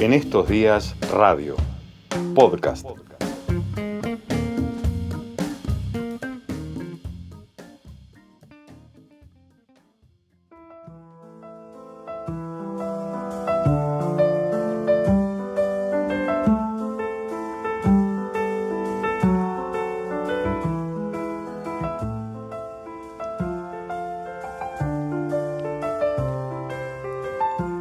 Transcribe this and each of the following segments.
En estos días, radio, podcast.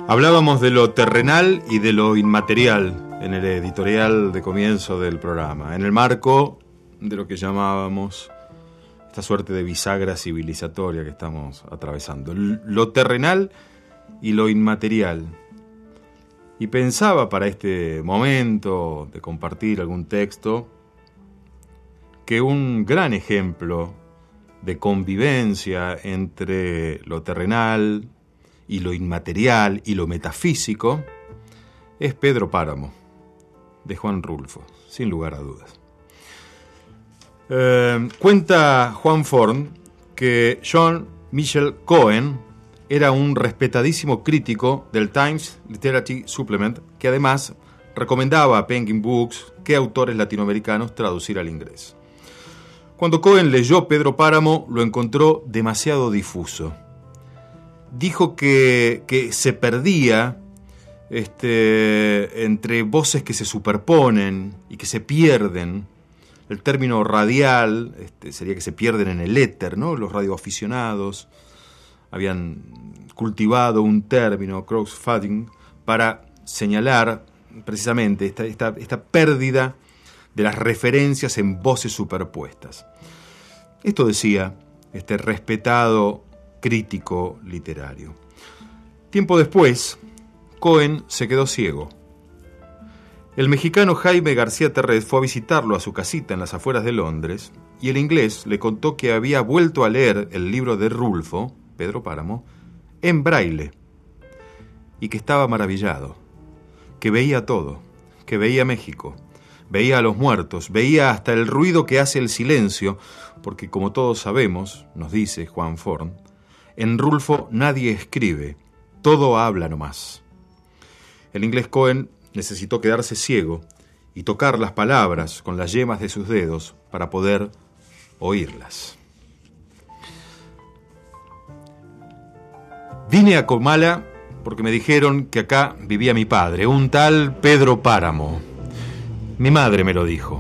Hablábamos de lo terrenal y de lo inmaterial en el editorial de comienzo del programa, en el marco de lo que llamábamos esta suerte de bisagra civilizatoria que estamos atravesando. Lo terrenal y lo inmaterial. Y pensaba para este momento de compartir algún texto que un gran ejemplo de convivencia entre lo terrenal, y lo inmaterial y lo metafísico es Pedro Páramo, de Juan Rulfo, sin lugar a dudas. Eh, cuenta Juan Forn que John Michel Cohen era un respetadísimo crítico del Times Literary Supplement que además recomendaba a Penguin Books qué autores latinoamericanos traducir al inglés. Cuando Cohen leyó Pedro Páramo lo encontró demasiado difuso dijo que, se perdía este, entre voces que se superponen y que se pierden. El término radial este, sería que se pierden en el éter, ¿no? Los radioaficionados habían cultivado un término, crossfading, para señalar precisamente esta, esta, esta pérdida de las referencias en voces superpuestas. Esto decía este respetado crítico literario. Tiempo después, Cohen se quedó ciego. El mexicano Jaime García Terrés fue a visitarlo a su casita en las afueras de Londres y el inglés le contó que había vuelto a leer el libro de Rulfo, Pedro Páramo, en braille y que estaba maravillado, que veía todo, que veía México, veía a los muertos, veía hasta el ruido que hace el silencio, porque como todos sabemos, nos dice Juan Forn, en Rulfo nadie escribe, todo habla nomás. El inglés Cohen necesitó quedarse ciego y tocar las palabras con las yemas de sus dedos para poder oírlas. Vine a Comala porque me dijeron que acá vivía mi padre, un tal Pedro Páramo. Mi madre me lo dijo,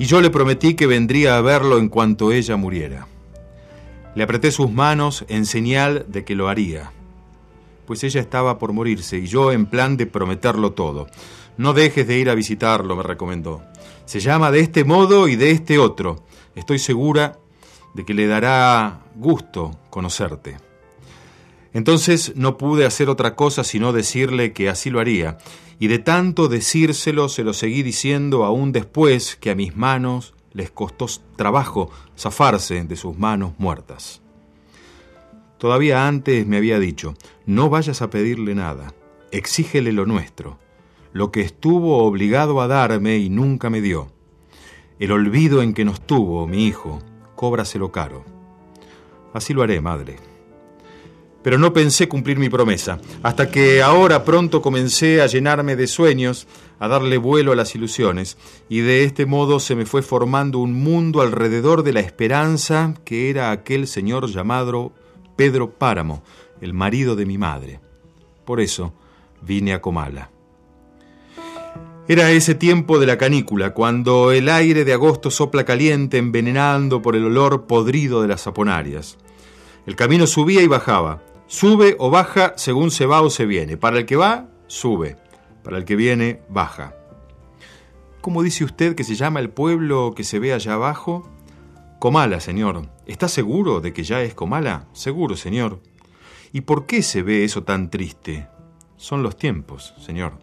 y yo le prometí que vendría a verlo en cuanto ella muriera. Le apreté sus manos en señal de que lo haría, pues ella estaba por morirse y yo en plan de prometerlo todo. No dejes de ir a visitarlo, me recomendó. Se llama de este modo y de este otro. Estoy segura de que le dará gusto conocerte. Entonces no pude hacer otra cosa sino decirle que así lo haría, y de tanto decírselo se lo seguí diciendo aún después que a mis manos les costó trabajo zafarse de sus manos muertas. Todavía antes me había dicho, no vayas a pedirle nada, exígele lo nuestro, lo que estuvo obligado a darme y nunca me dio. El olvido en que nos tuvo, mi hijo, cóbraselo caro. Así lo haré, madre. Pero no pensé cumplir mi promesa, hasta que ahora pronto comencé a llenarme de sueños a darle vuelo a las ilusiones, y de este modo se me fue formando un mundo alrededor de la esperanza que era aquel señor llamado Pedro Páramo, el marido de mi madre. Por eso vine a Comala. Era ese tiempo de la canícula, cuando el aire de agosto sopla caliente envenenando por el olor podrido de las saponarias. El camino subía y bajaba, sube o baja según se va o se viene. Para el que va, sube. Para el que viene, baja. ¿Cómo dice usted que se llama el pueblo que se ve allá abajo? Comala, señor. ¿Está seguro de que ya es Comala? Seguro, señor. ¿Y por qué se ve eso tan triste? Son los tiempos, señor.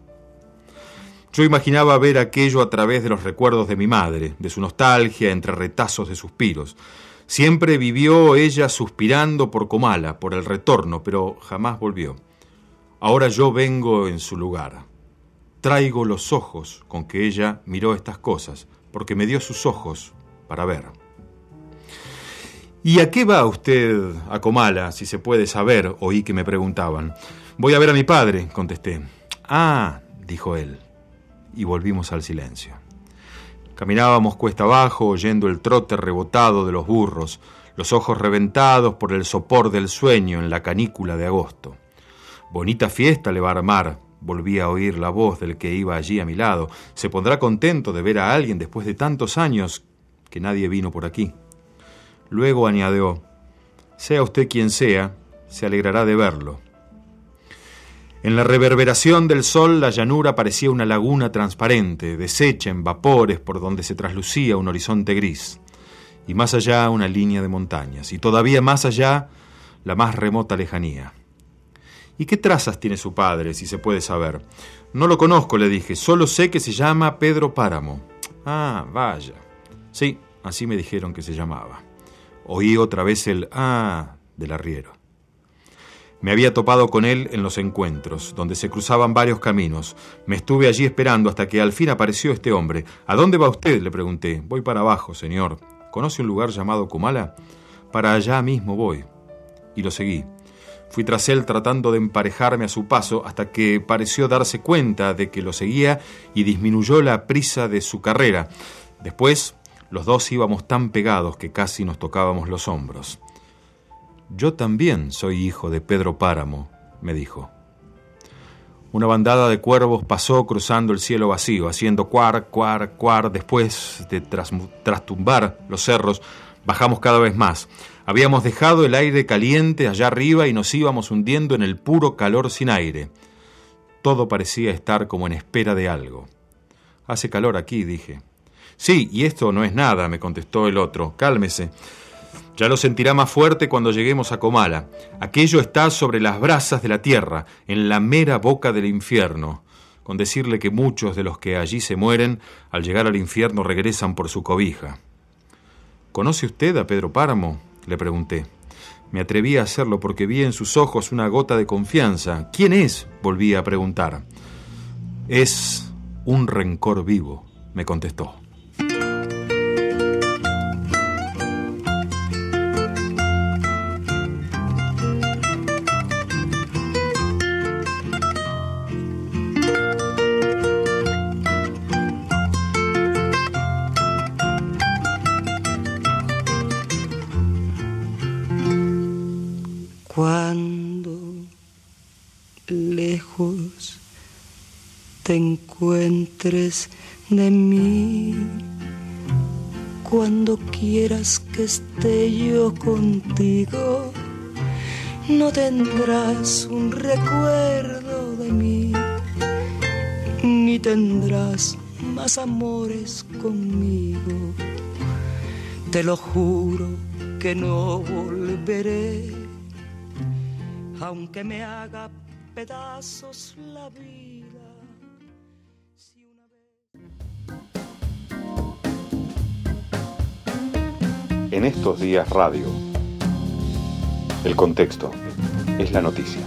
Yo imaginaba ver aquello a través de los recuerdos de mi madre, de su nostalgia entre retazos de suspiros. Siempre vivió ella suspirando por Comala, por el retorno, pero jamás volvió. Ahora yo vengo en su lugar. Traigo los ojos con que ella miró estas cosas, porque me dio sus ojos para ver. ¿Y a qué va usted a Comala, si se puede saber? Oí que me preguntaban. Voy a ver a mi padre, contesté. Ah, dijo él, y volvimos al silencio. Caminábamos cuesta abajo, oyendo el trote rebotado de los burros, los ojos reventados por el sopor del sueño en la canícula de agosto. Bonita fiesta le va a armar, volví a oír la voz del que iba allí a mi lado. Se pondrá contento de ver a alguien después de tantos años que nadie vino por aquí. Luego añadió, sea usted quien sea, se alegrará de verlo. En la reverberación del sol la llanura parecía una laguna transparente, deshecha en vapores por donde se traslucía un horizonte gris, y más allá una línea de montañas, y todavía más allá la más remota lejanía. ¿Y qué trazas tiene su padre, si se puede saber? No lo conozco, le dije, solo sé que se llama Pedro Páramo. Ah, vaya. Sí, así me dijeron que se llamaba. Oí otra vez el ah del arriero. Me había topado con él en los encuentros, donde se cruzaban varios caminos. Me estuve allí esperando hasta que al fin apareció este hombre. ¿A dónde va usted? le pregunté. Voy para abajo, señor. ¿Conoce un lugar llamado Kumala? Para allá mismo voy. Y lo seguí. Fui tras él tratando de emparejarme a su paso hasta que pareció darse cuenta de que lo seguía y disminuyó la prisa de su carrera. Después, los dos íbamos tan pegados que casi nos tocábamos los hombros. Yo también soy hijo de Pedro Páramo, me dijo. Una bandada de cuervos pasó cruzando el cielo vacío, haciendo cuar, cuar, cuar. Después de trastumbar los cerros, bajamos cada vez más. Habíamos dejado el aire caliente allá arriba y nos íbamos hundiendo en el puro calor sin aire. Todo parecía estar como en espera de algo. Hace calor aquí, dije. Sí, y esto no es nada, me contestó el otro. Cálmese. Ya lo sentirá más fuerte cuando lleguemos a Comala. Aquello está sobre las brasas de la tierra, en la mera boca del infierno, con decirle que muchos de los que allí se mueren, al llegar al infierno regresan por su cobija. ¿Conoce usted a Pedro Páramo? le pregunté. Me atreví a hacerlo porque vi en sus ojos una gota de confianza. ¿Quién es? volví a preguntar. Es un rencor vivo, me contestó. Te encuentres de mí. Cuando quieras que esté yo contigo, no tendrás un recuerdo de mí, ni tendrás más amores conmigo. Te lo juro que no volveré, aunque me haga pedazos la vida. En estos días radio, el contexto es la noticia.